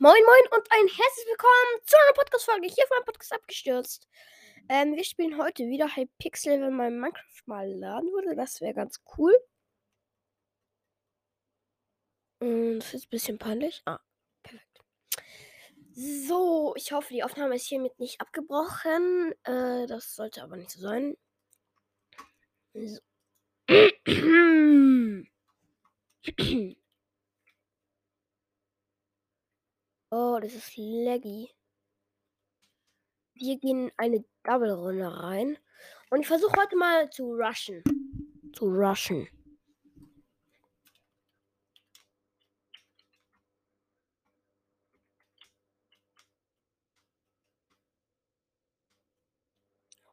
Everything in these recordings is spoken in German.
Moin Moin und ein herzlich willkommen zu einer Podcast-Folge hier meinem Podcast abgestürzt. Ähm, wir spielen heute wieder Hypixel, wenn mein Minecraft mal laden würde. Das wäre ganz cool. Und das ist ein bisschen peinlich. Ah, perfekt. So, ich hoffe, die Aufnahme ist hiermit nicht abgebrochen. Äh, das sollte aber nicht so sein. So. Oh, das ist laggy. Wir gehen in eine Double-Runde rein. Und ich versuche heute mal zu rushen. Zu rushen.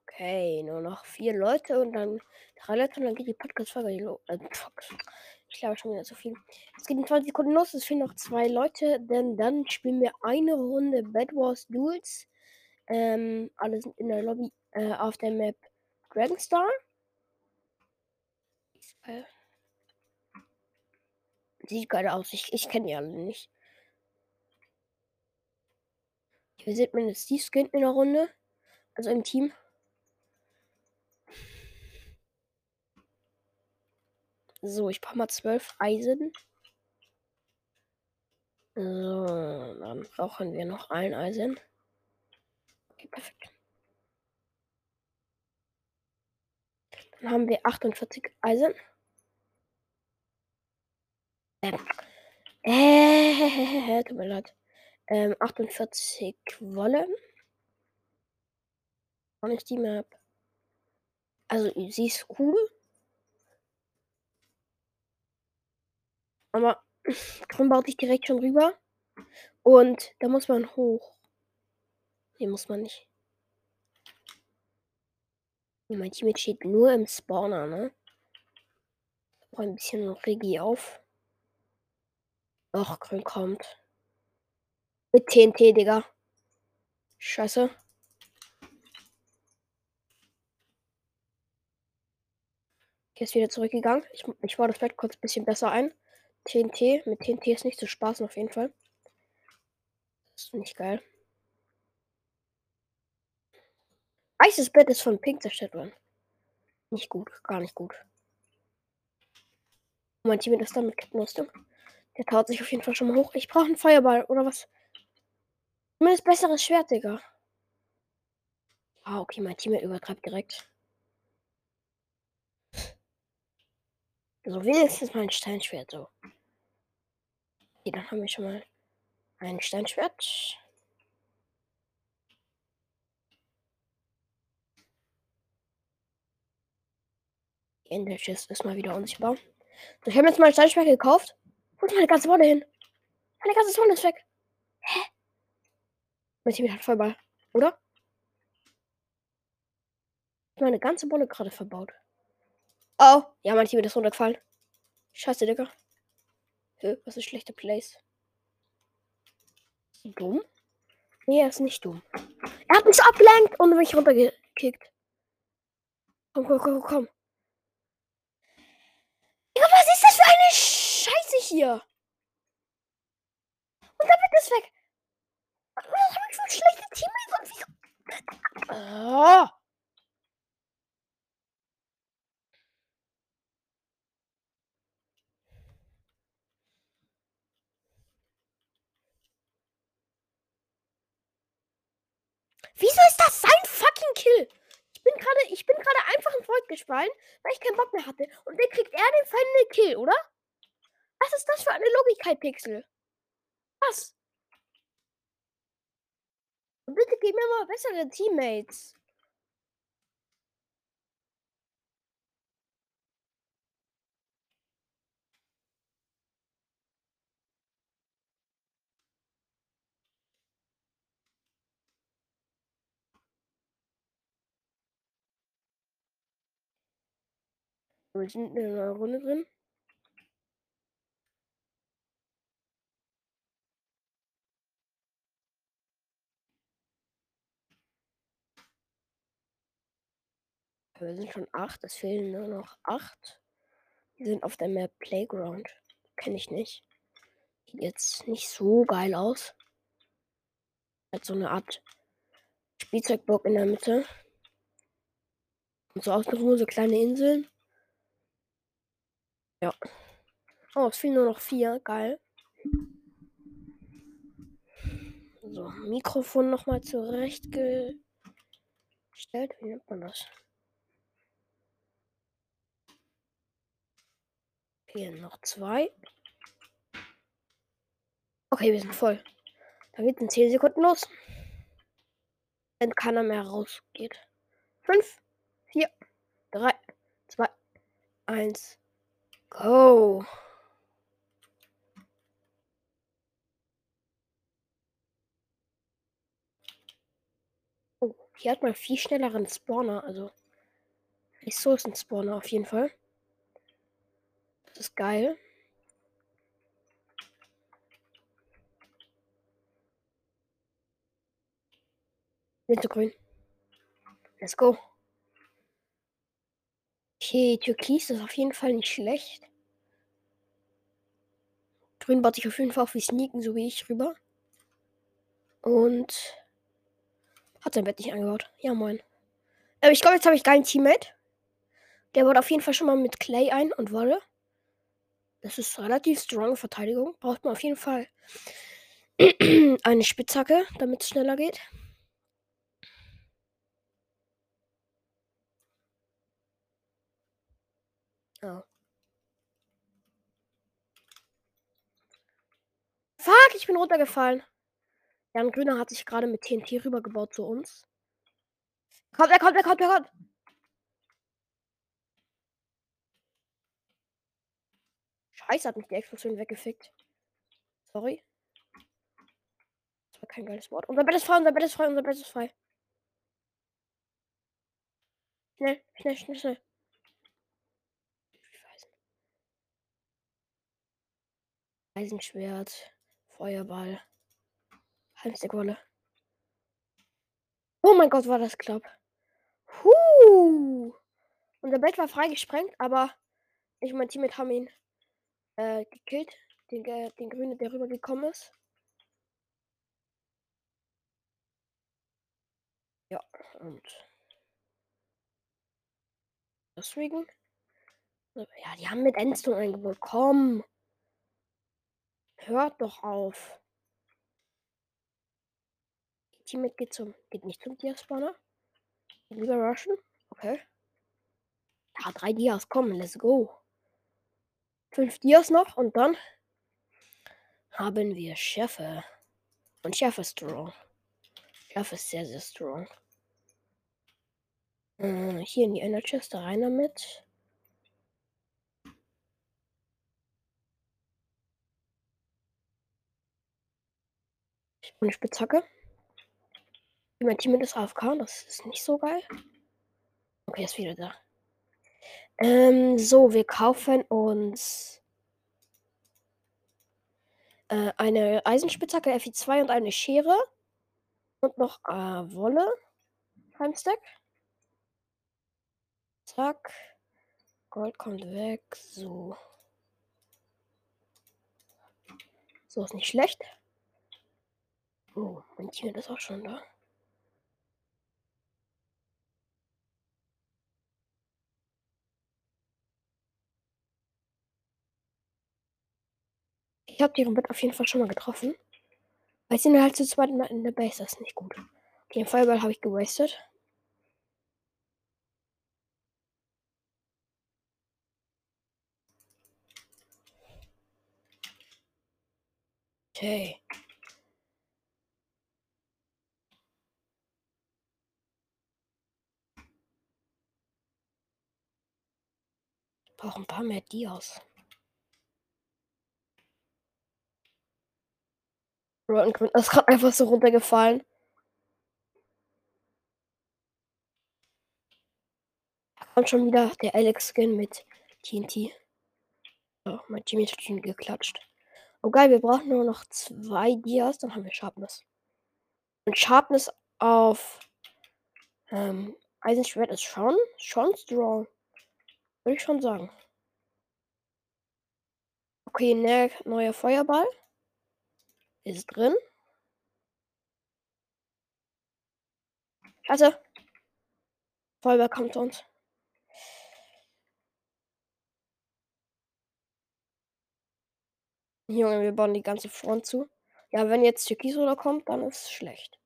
Okay, nur noch vier Leute und dann drei Leute und dann geht die Podcast-Folge los. Äh, ich glaube schon wieder zu viel. Es geht in 20 Sekunden los. Es fehlen noch zwei Leute, denn dann spielen wir eine Runde Bad Wars Duels. Ähm, alle sind in der Lobby äh, auf der Map Dragonstar. Sieht geil aus. Ich, ich kenne die alle nicht. Hier sieht man jetzt die Skin in der Runde. Also im Team. So, ich brauche mal zwölf Eisen. So, dann brauchen wir noch ein Eisen. Okay, perfekt. Dann haben wir 48 Eisen. Ähm. Äh, tut mir leid. Ähm, 48 Wolle. Und ich die Map. Also, sie ist cool. Aber Grün baut sich direkt schon rüber. Und da muss man hoch. Hier muss man nicht. Mein Team steht nur im Spawner, ne? Ich ein bisschen Regie auf. Och, Grün kommt. Mit TNT, Digga. Scheiße. Hier ist wieder zurückgegangen. Ich, ich baue das Bett kurz ein bisschen besser ein. TNT. Mit TNT ist nicht zu spaßen auf jeden Fall. Das ist nicht geil. Weißes Bett ist von Pink zerstört worden. Nicht gut, gar nicht gut. Mein Team ist dann mit Kettenrüstung. Der taut sich auf jeden Fall schon mal hoch. Ich brauche einen Feuerball oder was? Zumindest besseres Schwert, Digga. Ah, okay, mein Team übertreibt direkt. So, wenigstens mein Steinschwert so. Okay, dann haben wir schon mal ein Steinschwert. Ender Chest ist mal wieder unsichtbar. So, ich habe jetzt mal ein Steinschwert gekauft. Wo ist meine ganze Wolle hin? Meine ganze Wolle ist weg. Hä? Mein Team hat Vollball, oder? Meine ganze Wolle gerade verbaut. Oh, ja, mein Team ist runtergefallen. Scheiße, Digga. Hä, was ist schlechter Place? Dumm? Nee, er ist nicht dumm. Er hat mich abgelenkt und mich runtergekickt. Komm, komm, komm, komm. Ja, was ist das für eine Scheiße hier? Und damit ist weg. Was habe ich für schlechte Teammates und wieso? Oh. Wieso ist das sein fucking Kill? Ich bin gerade, ich bin gerade einfach in Void gefallen, weil ich keinen Bock mehr hatte. Und dann kriegt er den feinen Kill, oder? Was ist das für eine Logik, Pixel? Was? Und bitte gib mir mal bessere Teammates. Wir sind in einer Runde drin. Wir sind schon acht, es fehlen nur noch acht. Wir sind auf der Map Playground. Kenne ich nicht. Sieht jetzt nicht so geil aus. Hat so eine Art Spielzeugburg in der Mitte. Und so außen nur so kleine Inseln. Ja. Oh, es fehlen nur noch vier. Geil. So, Mikrofon nochmal zurechtgestellt. Wie nennt man das? Hier noch zwei. Okay, wir sind voll. Da geht in 10 Sekunden los. Wenn keiner mehr rausgeht. 5, 4, 3, 2, 1, go. Oh, hier hat man viel schnelleren Spawner, also Ressourcen-Spawner auf jeden Fall. Das ist geil. Wintergrün. Let's go. Okay, Türkis ist auf jeden Fall nicht schlecht. Grün baut sich auf jeden Fall auf wie Sneaken, so wie ich rüber. Und hat sein Bett nicht angebaut. Ja, moin. Aber ich glaube, jetzt habe ich keinen Teammate. Der baut auf jeden Fall schon mal mit Clay ein und Wolle. Das ist relativ strong Verteidigung. Braucht man auf jeden Fall eine Spitzhacke, damit es schneller geht. Oh. Fuck, ich bin runtergefallen. Jan Grüner hat sich gerade mit TNT rübergebaut zu uns. Kommt, er kommt, er kommt, er kommt. Scheiße, hat mich die Explosion weggefickt. Sorry. Das war kein geiles Wort. Unser Bett ist frei, unser Bett ist frei, unser Bett ist frei. Schnell, schnell, schnell, schnell. Eisenschwert, Feuerball, Halbsekunde. Oh mein Gott, war das knapp. Huh. Unser Bett war freigesprengt, aber ich und mein Teammate haben ihn äh, gekillt. Den, äh, den Grünen, der rübergekommen ist. Ja, und deswegen. Ja, die haben mit Endstone eingebaut. Komm. Hört doch auf. Teammate geht zum. Geht nicht zum Diaspawner. Lieber rushen. Okay. Ja, drei Dias. Komm, let's go fünf Dias noch und dann haben wir Chefe. Und Chef ist strong. Chef ist sehr, sehr strong. Äh, hier in die Ender Chest rein damit. Ich bin eine Spitzhacke. Mein Team ist AFK, das ist nicht so geil. Okay, ist wieder da. Ähm, so, wir kaufen uns äh, eine Eisenspitzhacke FI2 und eine Schere. Und noch äh, Wolle. Stack. Zack. Gold kommt weg. So. So ist nicht schlecht. Oh, mein Team ist auch schon da. Ich habe deren Bett auf jeden Fall schon mal getroffen. Weil sie sind halt zu zweit in der Base. Das ist nicht gut. Okay, den Feuerball habe ich gewastet. Okay. Brauche ein paar mehr Dias. Rotten ist gerade einfach so runtergefallen. Kommt schon wieder der Alex-Skin mit TNT. So, mein Team hat schon geklatscht. Oh geil, wir brauchen nur noch zwei Dias, dann haben wir Sharpness. Und Sharpness auf ähm, Eisenschwert ist schon, schon strong. Würde ich schon sagen. Okay, ne, neuer Feuerball. Ist drin. Scheiße. Feuerwehr kommt zu uns. Junge, wir bauen die ganze Front zu. Ja, wenn jetzt Türkis oder kommt, dann ist es schlecht.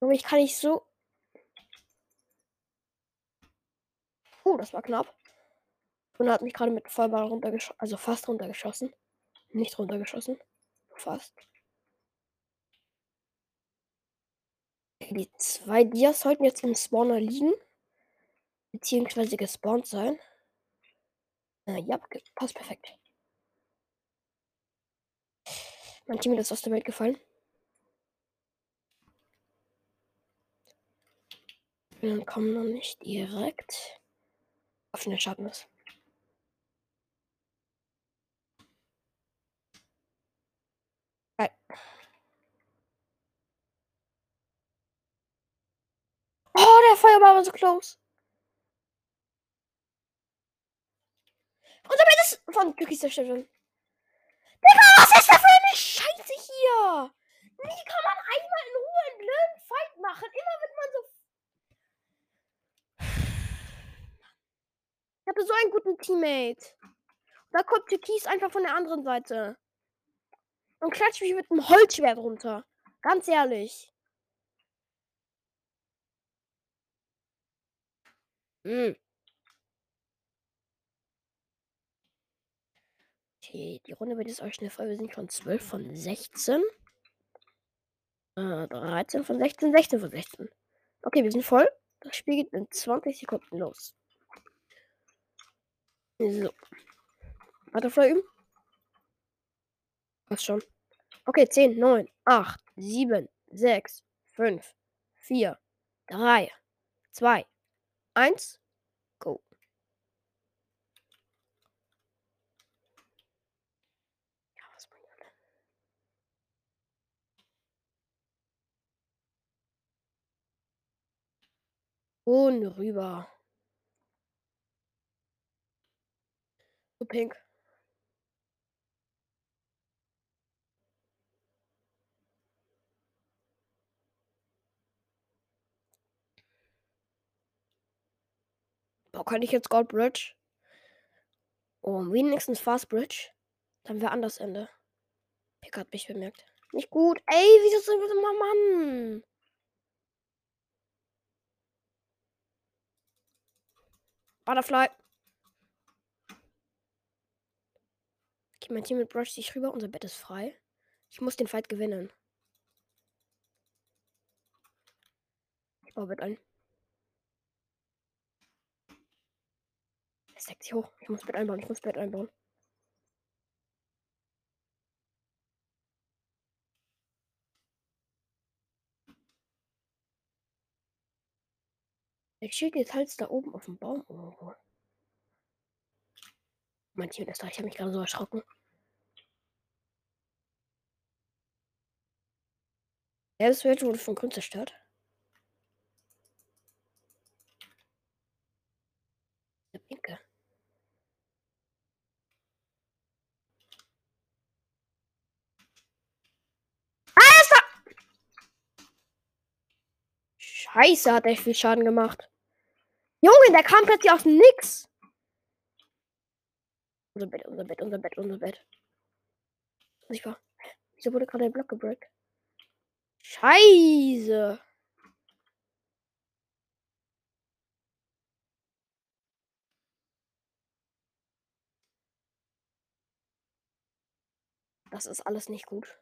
Junge, ich kann nicht so. Oh, das war knapp. Und hat mich gerade mit Feuerball runtergeschossen. Also fast runtergeschossen. Nicht runtergeschossen. Fast. Die zwei Dias sollten jetzt im Spawner liegen. Beziehungsweise gespawnt sein. Äh, ja, passt perfekt. Mein Team ist aus der Welt gefallen. Wir kommen noch nicht direkt auf den Schatten ist. Oh, der Feuerball war so close. Unser Bett ist von Cookies zerstört worden. Digga, was ist das für eine Scheiße hier? Wie kann man einmal in Ruhe einen blöden Fight machen? Immer wird man so. Hatte so einen guten Teammate. Da kommt Türkis einfach von der anderen Seite. Und klatscht mich mit einem Holzschwert runter. Ganz ehrlich. Hm. Okay, die Runde wird jetzt euch schnell voll. Wir sind schon 12 von 16. Äh, 13 von 16, 16 von 16. Okay, wir sind voll. Das Spiel geht in 20 Sekunden los. So. Butterfly üben. Was schon. Okay, 10, 9, 8, 7, 6, 5, 4, 3, 2, 1, go. Und rüber. Pink. Boah, kann ich jetzt Gold Bridge? Oh, wenigstens Fast Bridge. Dann wäre anders Ende. Pick hat mich bemerkt. Nicht gut. Ey, wieso so immer Mann? Butterfly. Mein Team mit Brush sich rüber. Unser Bett ist frei. Ich muss den Fight gewinnen. Ich baue Bett ein. Es deckt sich hoch. Ich muss Bett einbauen. Ich muss Bett einbauen. Der steht jetzt halt da oben auf dem Baum irgendwo. Mein Team ist da. Ich habe mich gerade so erschrocken. Das wird wurde von Grund zerstört. Der Pinke. Ah! Scheiße, hat echt viel Schaden gemacht. Junge, der kam plötzlich aus Nix. Unser Bett, unser Bett, unser Bett, unser Bett. Sichtbar. Wieso wurde gerade der Block gebreakt? Scheiße. Das ist alles nicht gut.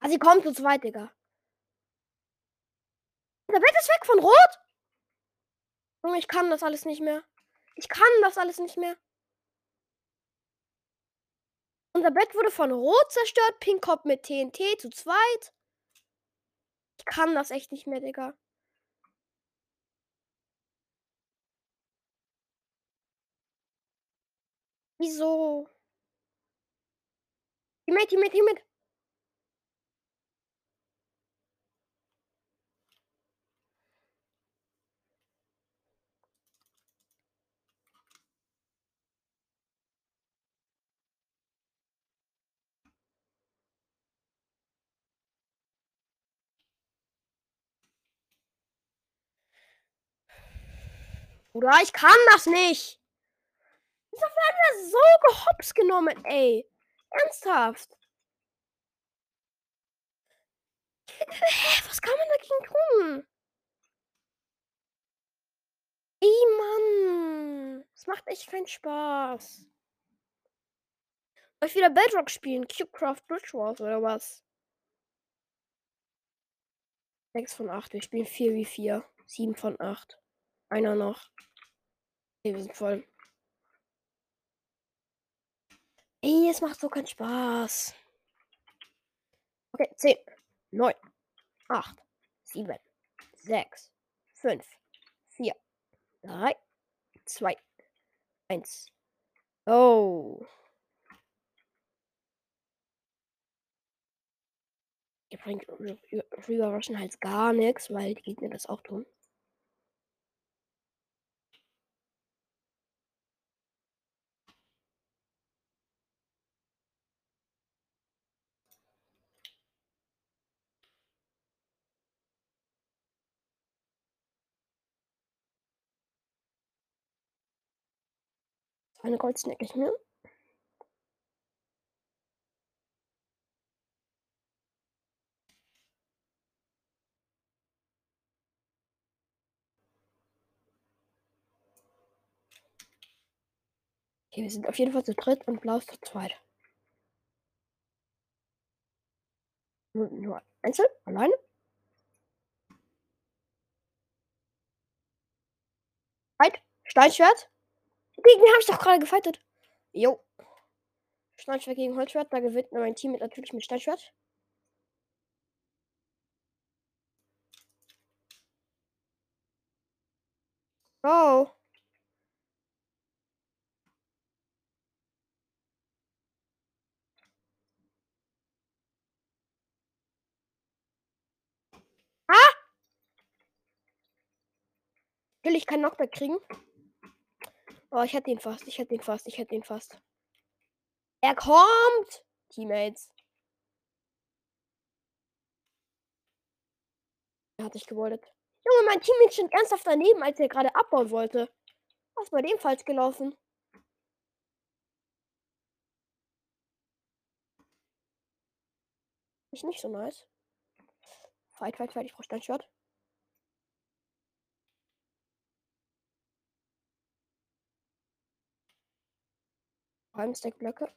Ah, sie kommt zu zweit, Digga. Der Bett ist weg von Rot. Ich kann das alles nicht mehr. Ich kann das alles nicht mehr. Unser Bett wurde von Rot zerstört. Pink kommt mit TNT zu zweit. Ich kann das echt nicht mehr, Digga. Wieso? Teammate, Teammate, Teammate. Oder ich kann das nicht. Wieso werden wir so gehops genommen, ey? Ernsthaft? Was kann man dagegen tun? Ey, Mann. Das macht echt keinen Spaß. Soll ich wieder Bedrock spielen? Cubecraft Bridge Wars oder was? 6 von 8. Wir spielen 4 wie 4. 7 von 8. Einer noch. Okay, wir sind voll. Ey, es macht so keinen Spaß. Okay, 10, 9, 8, 7, 6, 5, 4, 3, 2, 1. Oh. Ihr bringt Rüberwaschen halt gar nichts, weil die Gegner das auch tun. Eine Gold snack ich mir. Okay, wir sind auf jeden Fall zu dritt und blau ist zu zweit. Nur, nur einzeln, alleine. Halt, Steinschwert. Gegen habe ich doch gerade gefightet. Jo. Steinschwert gegen Holzschwert. Da gewinnt mein Team mit natürlich mit Steinschwert. Oh. Will ich keinen Knockback kriegen? Oh, ich hätte ihn fast. Ich hätte ihn fast. Ich hätte ihn fast. Er kommt! Teammates. Er hat sich gewollt. Junge, mein Teammate stand ernsthaft daneben, als er gerade abbauen wollte. Was bei dem falsch gelaufen? Ist nicht so nice. Fight, fight, fight. Ich brauche Steinschwert. Ein Blöcke.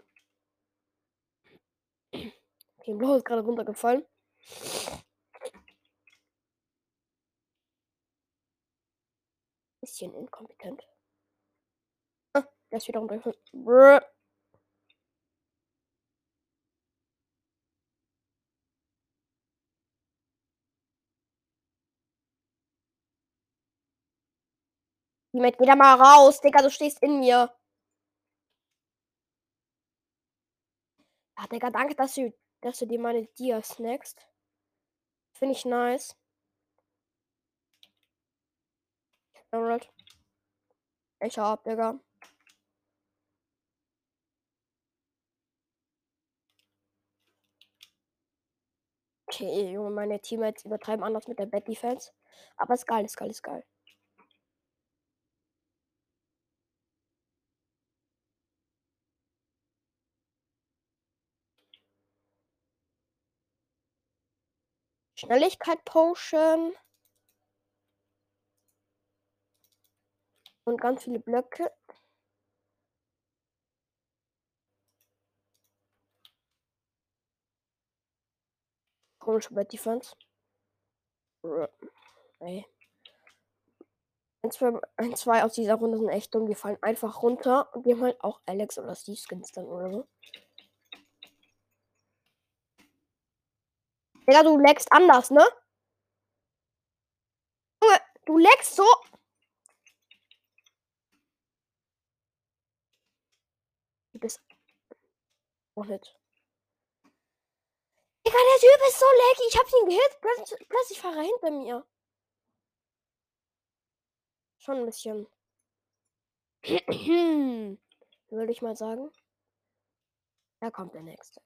Okay, Blau ist gerade runtergefallen. Bisschen inkompetent. Ah, der ist wieder runtergefallen. Teammate, geh da mal raus, Digga, du stehst in mir. Ja, Digga, danke, dass du, dass du dir meine Dia snackst. Finde ich nice. Alright. Ich hab, Digga. Okay, Junge, meine Teammates übertreiben anders mit der Bad Defense. Aber ist geil, ist geil, ist geil. Schnelligkeit Potion. Und ganz viele Blöcke. Komische Bad Defense. Ey. Ein zwei, ein, zwei aus dieser Runde sind echt dumm. Die fallen einfach runter und die haben halt auch Alex oder Steve Skins dann oder so. Digga, du leckst anders, ne? Junge, du leckst so. Du bist auch nicht. Digga, der Typ ist so laggy. Ich hab ihn gehit. Plötzlich fahre er hinter mir. Schon ein bisschen. Würde ich mal sagen. Da kommt der nächste.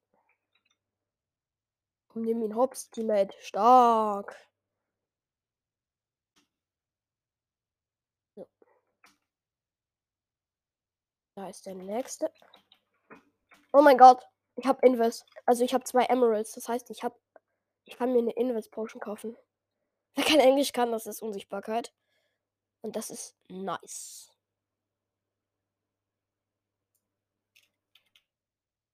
Nimm ihn hops, Teammate. Stark. So. Da ist der nächste. Oh mein Gott. Ich habe Invis. Also ich habe zwei Emeralds. Das heißt, ich habe. Ich kann mir eine Invis Potion kaufen. Wer kein Englisch kann, das ist Unsichtbarkeit. Und das ist nice.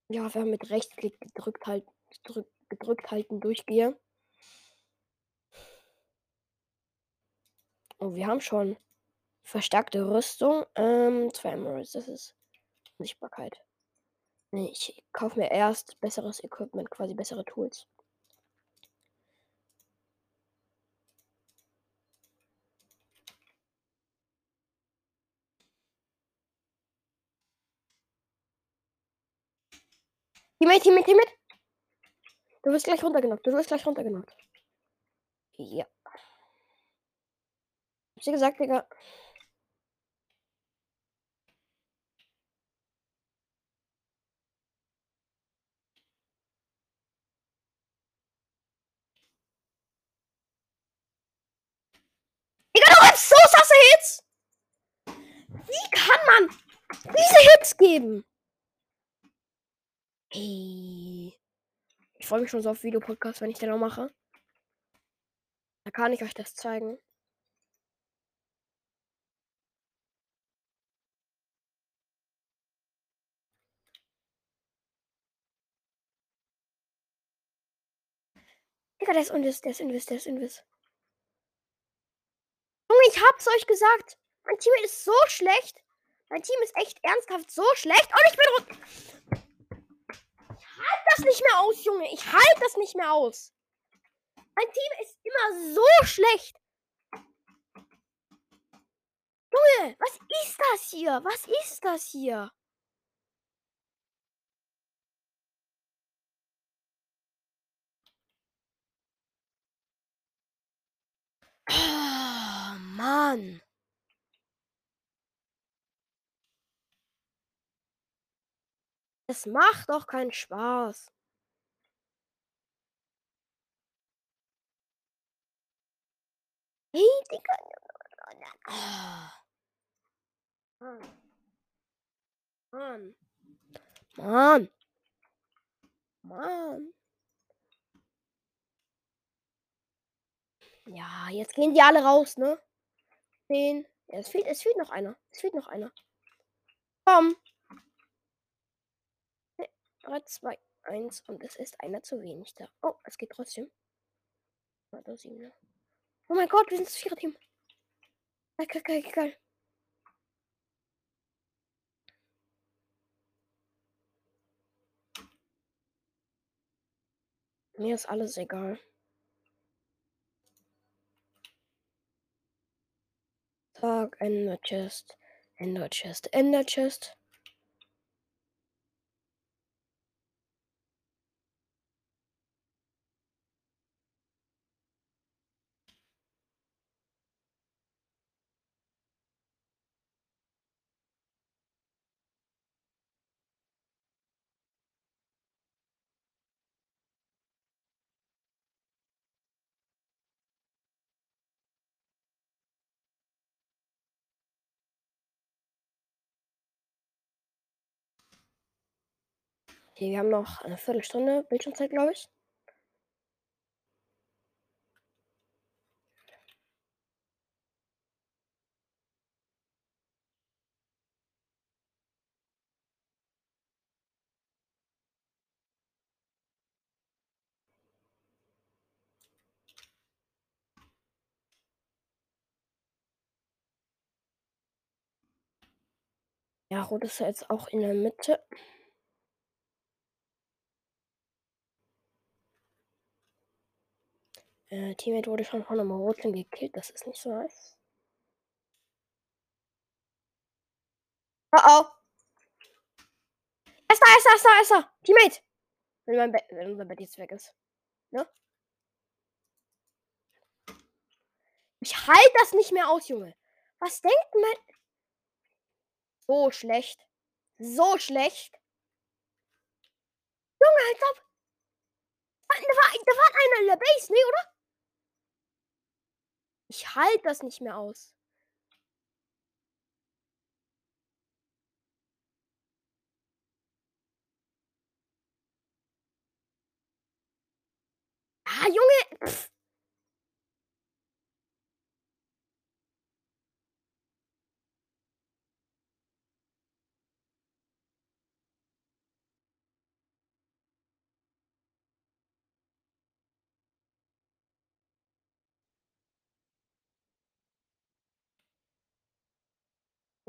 Ja, wir haben mit Rechtsklick gedrückt halten, gedrückt, gedrückt halten durchgehe. Und oh, wir haben schon verstärkte Rüstung. Ähm, zwei Emeralds, das ist Sichtbarkeit. Ich kaufe mir erst besseres Equipment, quasi bessere Tools. Teammate, Teammate, Teammate. Du wirst gleich runtergenockt. Du wirst gleich runtergenockt. Ja. Hab sie gesagt, Digga. Digga, du hast so sasse Hits! Wie kann man diese Hits geben? Hey. Ich freue mich schon so auf Videopodcast, wenn ich den auch mache. Da kann ich euch das zeigen. Digga, der ist Invis, der ist Invis, der ist Invis. Junge, ich hab's euch gesagt. Mein Team ist so schlecht. Mein Team ist echt ernsthaft so schlecht. Und ich bin rot. Das nicht mehr aus, Junge. Ich halte das nicht mehr aus. Mein Team ist immer so schlecht. Junge, was ist das hier? Was ist das hier? Oh, Mann. Es macht doch keinen Spaß. Hey, Digga. Mann. Mann. Mann. Mann. Ja, jetzt gehen die alle raus, ne? Zehn. Ja, es fehlt, es fehlt noch einer. Es fehlt noch einer. Komm. 3, 2, 1 und es ist einer zu wenig da. Oh, es geht trotzdem. Oh mein Gott, wir sind das Vierer-Team. Geil, geil, geil. Mir ist alles egal. Tag, Ender Chest, Ender Chest, Ender Chest. Okay, wir haben noch eine Viertelstunde Bildschirmzeit, glaube ich. Ja, Rot ist ja jetzt auch in der Mitte. Äh, Teammate wurde schon von einem Roten gekillt. Das ist nicht so nice. Oh oh. Er ist da, er ist da, er ist da, er ist da. Teammate. Wenn, mein Bett, wenn unser Bett jetzt weg ist. Ne? Ich halte das nicht mehr aus, Junge. Was denkt man? So schlecht. So schlecht. Junge, als ob. Da war, da war einer in der Base, ne, oder? Ich halte das nicht mehr aus. Ah, Junge! Pff.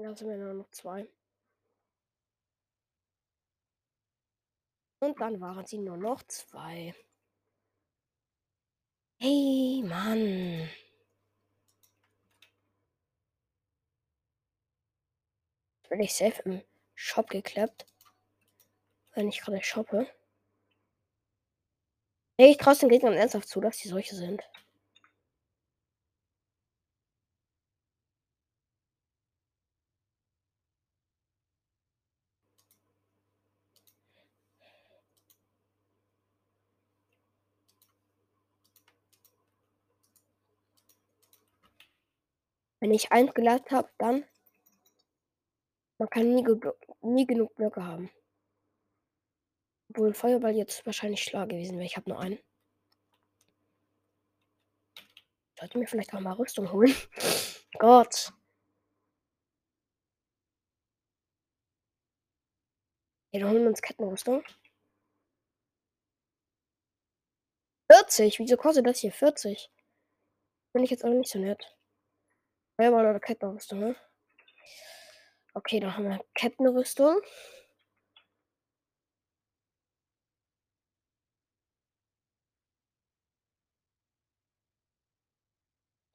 Da sind wir nur noch zwei. Und dann waren sie nur noch zwei. Hey, Mann. Bin ich safe im Shop geklappt. Wenn ich gerade shoppe. Ich traue den Gegnern ernsthaft zu, dass die solche sind. Wenn ich eins gelernt habe, dann man kann nie, nie genug Blöcke haben. Obwohl Feuerball jetzt wahrscheinlich schlau gewesen wäre. Ich habe nur einen. Sollte mir vielleicht auch mal Rüstung holen. Gott. Ja, dann holen wir uns Kettenrüstung. 40? Wieso kostet das hier 40? Finde ich jetzt auch nicht so nett. Feuerball oder Kettenrüstung, ne? Okay, dann haben wir Kettenrüstung.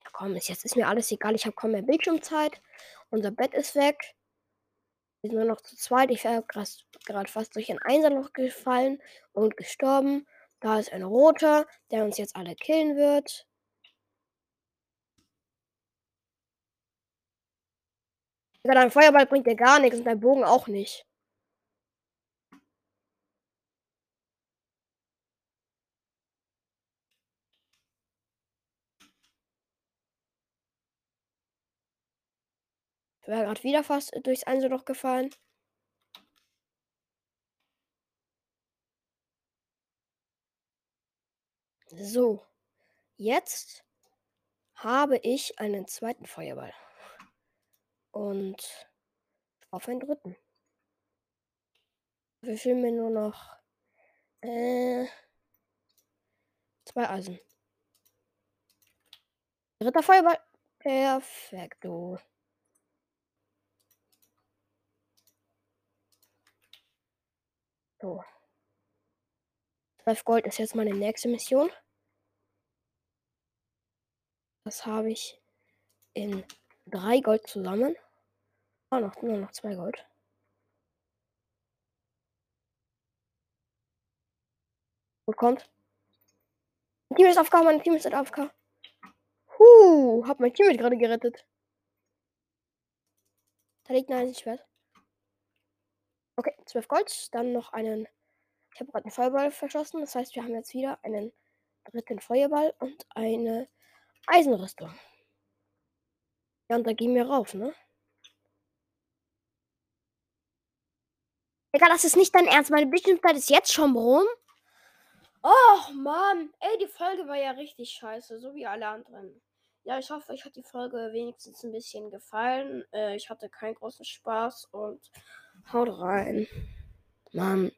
Ja, komm, jetzt ist mir alles egal. Ich habe kaum mehr Bildschirmzeit. Unser Bett ist weg. Wir sind nur noch zu zweit. Ich wäre gerade fast durch ein Einserloch gefallen und gestorben. Da ist ein roter, der uns jetzt alle killen wird. Ja, dein Feuerball bringt dir gar nichts und dein Bogen auch nicht. Ich wäre gerade wieder fast durchs Einzelloch gefallen. So, jetzt habe ich einen zweiten Feuerball. Und auf einen dritten. Wir fehlen mir nur noch äh, zwei Eisen. Dritter Feuerball. Perfekto. So. 12 Gold ist jetzt meine nächste Mission. Das habe ich in drei Gold zusammen. Oh, noch, nur noch zwei Gold. Und kommt. Mein Team ist AFK, mein Team ist AFK. Huh, hab mein Team gerade gerettet. Da liegt ein Schwert. Okay, 12 Gold. Dann noch einen. Ich habe gerade einen Feuerball verschossen. Das heißt, wir haben jetzt wieder einen dritten Feuerball und eine Eisenrüstung. Ja, und da gehen wir rauf, ne? Egal, das ist nicht dein Ernst. Meine Bildschirmzeit ist jetzt schon rum. Oh Mann, ey, die Folge war ja richtig scheiße, so wie alle anderen. Ja, ich hoffe, euch hat die Folge wenigstens ein bisschen gefallen. Äh, ich hatte keinen großen Spaß und haut rein. Mann.